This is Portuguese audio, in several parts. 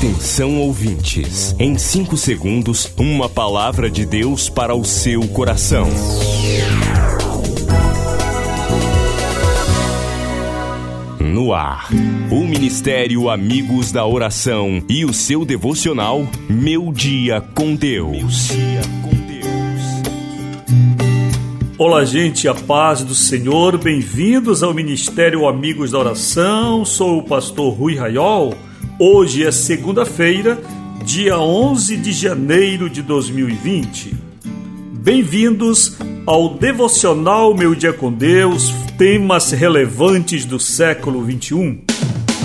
Atenção ouvintes, em 5 segundos, uma palavra de Deus para o seu coração. No ar, o Ministério Amigos da Oração e o seu devocional Meu Dia com Deus. Olá, gente, a paz do Senhor, bem-vindos ao Ministério Amigos da Oração. Sou o pastor Rui Raiol. Hoje é segunda-feira, dia 11 de janeiro de 2020. Bem-vindos ao devocional Meu Dia com Deus, temas relevantes do século 21.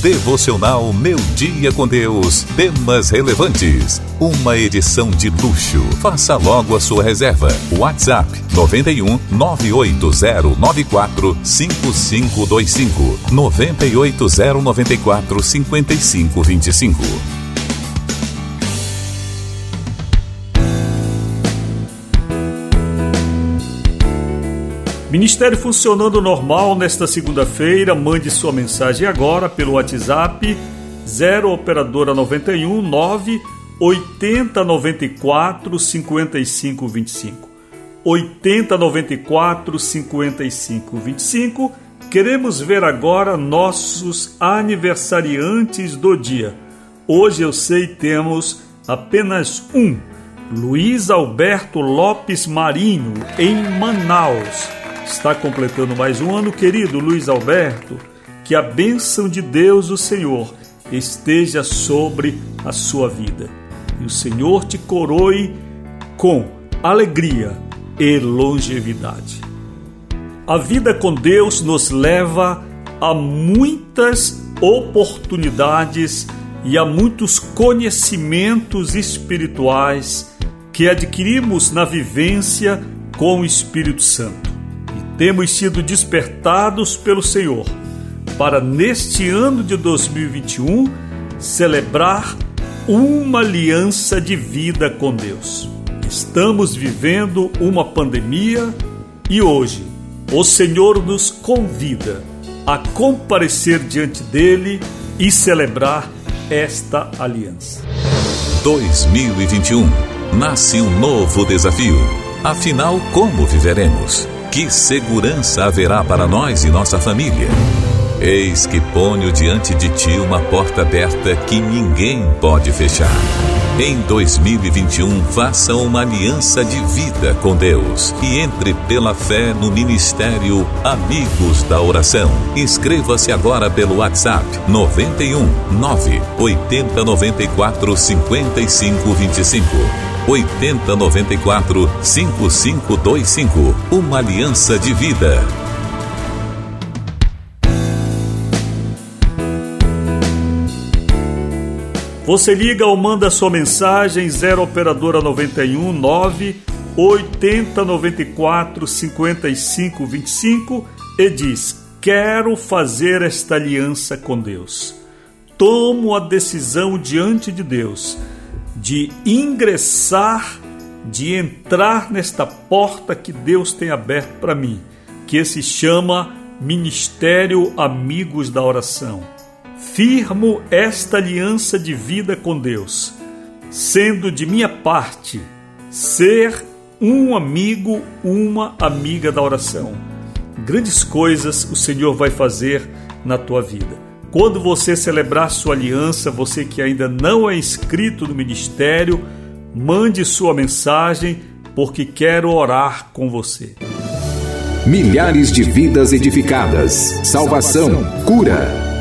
Devocional Meu Dia com Deus. Temas relevantes. Uma edição de luxo. Faça logo a sua reserva. WhatsApp 91 98094 5525 98094 5525. Ministério funcionando normal nesta segunda-feira. Mande sua mensagem agora pelo WhatsApp 0 operadora 91 9 80 94 55 25. 80 94 55 25. Queremos ver agora nossos aniversariantes do dia. Hoje eu sei temos apenas um. Luiz Alberto Lopes Marinho, em Manaus está completando mais um ano, querido Luiz Alberto. Que a bênção de Deus, o Senhor, esteja sobre a sua vida. E o Senhor te coroe com alegria e longevidade. A vida com Deus nos leva a muitas oportunidades e a muitos conhecimentos espirituais que adquirimos na vivência com o Espírito Santo temos sido despertados pelo Senhor para, neste ano de 2021, celebrar uma aliança de vida com Deus. Estamos vivendo uma pandemia e hoje o Senhor nos convida a comparecer diante dele e celebrar esta aliança. 2021 nasce um novo desafio. Afinal, como viveremos? Que segurança haverá para nós e nossa família? Eis que ponho diante de ti uma porta aberta que ninguém pode fechar. Em 2021, faça uma aliança de vida com Deus e entre pela fé no ministério Amigos da Oração. Inscreva-se agora pelo WhatsApp 91 9 80 94 55 25. 8094 5525. Uma aliança de vida. Você liga ou manda sua mensagem 0 operadora 91 9 8094 5525 e diz: Quero fazer esta aliança com Deus. Tomo a decisão diante de Deus de ingressar, de entrar nesta porta que Deus tem aberto para mim, que se chama Ministério Amigos da Oração. Firmo esta aliança de vida com Deus, sendo de minha parte ser um amigo, uma amiga da oração. Grandes coisas o Senhor vai fazer na tua vida. Quando você celebrar sua aliança, você que ainda não é inscrito no ministério, mande sua mensagem, porque quero orar com você. Milhares de vidas edificadas, salvação, cura.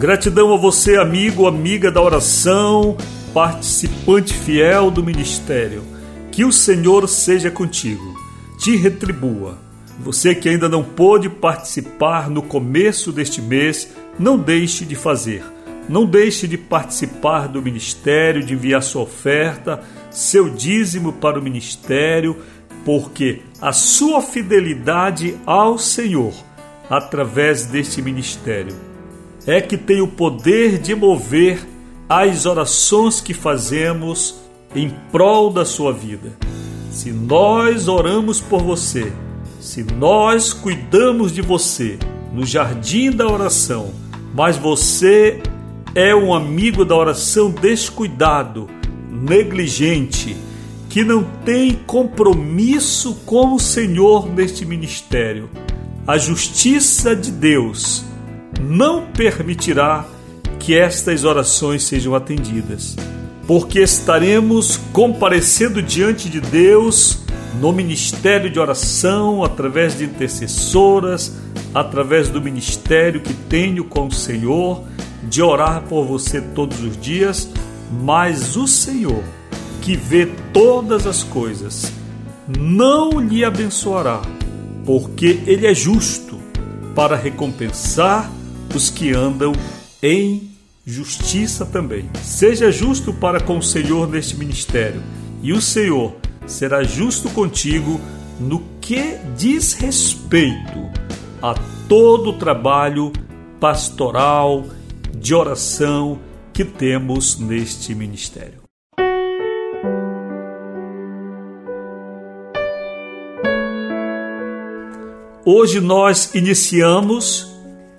Gratidão a você, amigo, amiga da oração, participante fiel do ministério. Que o Senhor seja contigo, te retribua. Você que ainda não pôde participar no começo deste mês, não deixe de fazer. Não deixe de participar do ministério, de enviar sua oferta, seu dízimo para o ministério, porque a sua fidelidade ao Senhor, através deste ministério, é que tem o poder de mover as orações que fazemos em prol da sua vida. Se nós oramos por você, se nós cuidamos de você no jardim da oração, mas você é um amigo da oração descuidado, negligente, que não tem compromisso com o Senhor neste ministério, a justiça de Deus não permitirá que estas orações sejam atendidas, porque estaremos comparecendo diante de Deus no ministério de oração, através de intercessoras, através do ministério que tenho com o Senhor, de orar por você todos os dias, mas o Senhor que vê todas as coisas, não lhe abençoará, porque ele é justo para recompensar os que andam em justiça também. Seja justo para com o Senhor neste ministério, e o Senhor será justo contigo no que diz respeito a todo o trabalho pastoral, de oração que temos neste ministério. Hoje nós iniciamos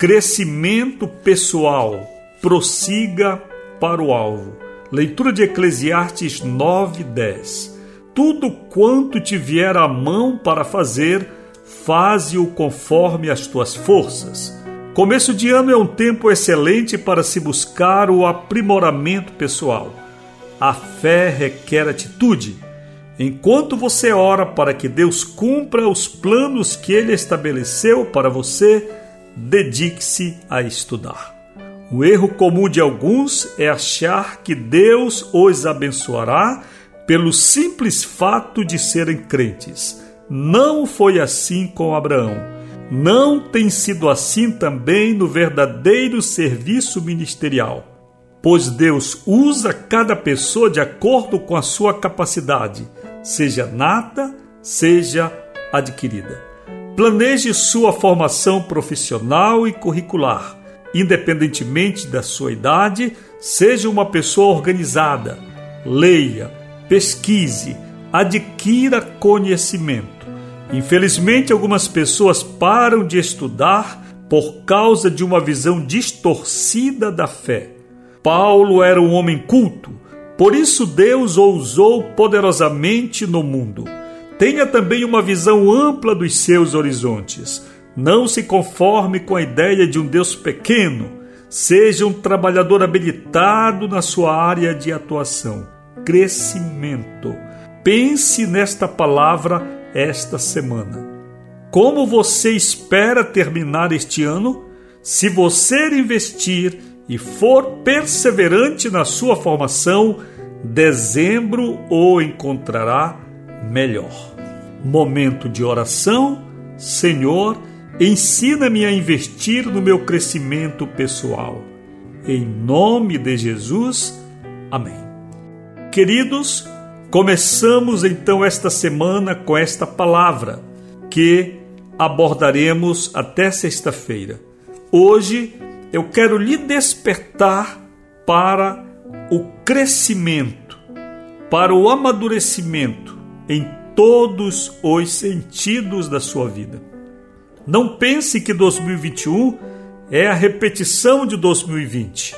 crescimento pessoal. Prossiga para o alvo. Leitura de Eclesiastes 9, 10. Tudo quanto te vier à mão para fazer, faze-o conforme as tuas forças. Começo de ano é um tempo excelente para se buscar o aprimoramento pessoal. A fé requer atitude Enquanto você ora para que Deus cumpra os planos que Ele estabeleceu para você, dedique-se a estudar. O erro comum de alguns é achar que Deus os abençoará pelo simples fato de serem crentes. Não foi assim com Abraão. Não tem sido assim também no verdadeiro serviço ministerial, pois Deus usa cada pessoa de acordo com a sua capacidade seja nata, seja adquirida. Planeje sua formação profissional e curricular. Independentemente da sua idade, seja uma pessoa organizada. Leia, pesquise, adquira conhecimento. Infelizmente, algumas pessoas param de estudar por causa de uma visão distorcida da fé. Paulo era um homem culto, por isso Deus o usou poderosamente no mundo. Tenha também uma visão ampla dos seus horizontes. Não se conforme com a ideia de um Deus pequeno. Seja um trabalhador habilitado na sua área de atuação. Crescimento. Pense nesta palavra esta semana. Como você espera terminar este ano? Se você investir e for perseverante na sua formação, dezembro o encontrará melhor. Momento de oração, Senhor, ensina-me a investir no meu crescimento pessoal. Em nome de Jesus, amém. Queridos, começamos então esta semana com esta palavra que abordaremos até sexta-feira. Hoje eu quero lhe despertar para o crescimento, para o amadurecimento em todos os sentidos da sua vida. Não pense que 2021 é a repetição de 2020,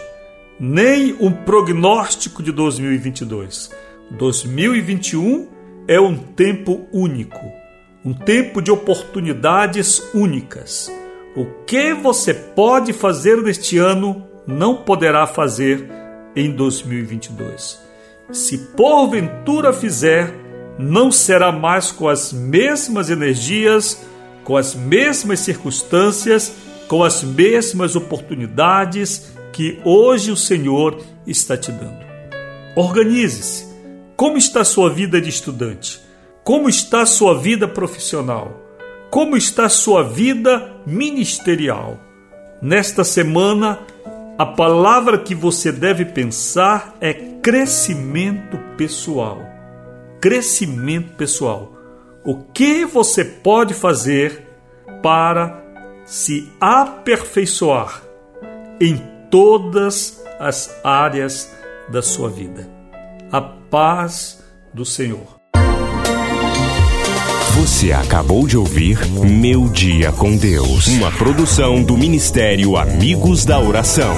nem um prognóstico de 2022. 2021 é um tempo único, um tempo de oportunidades únicas. O que você pode fazer neste ano não poderá fazer em 2022. Se porventura fizer, não será mais com as mesmas energias, com as mesmas circunstâncias, com as mesmas oportunidades que hoje o Senhor está te dando. Organize-se. Como está sua vida de estudante? Como está sua vida profissional? Como está sua vida ministerial? Nesta semana, a palavra que você deve pensar é crescimento pessoal. Crescimento pessoal. O que você pode fazer para se aperfeiçoar em todas as áreas da sua vida? A paz do Senhor. Você acabou de ouvir Meu Dia com Deus, uma produção do Ministério Amigos da Oração.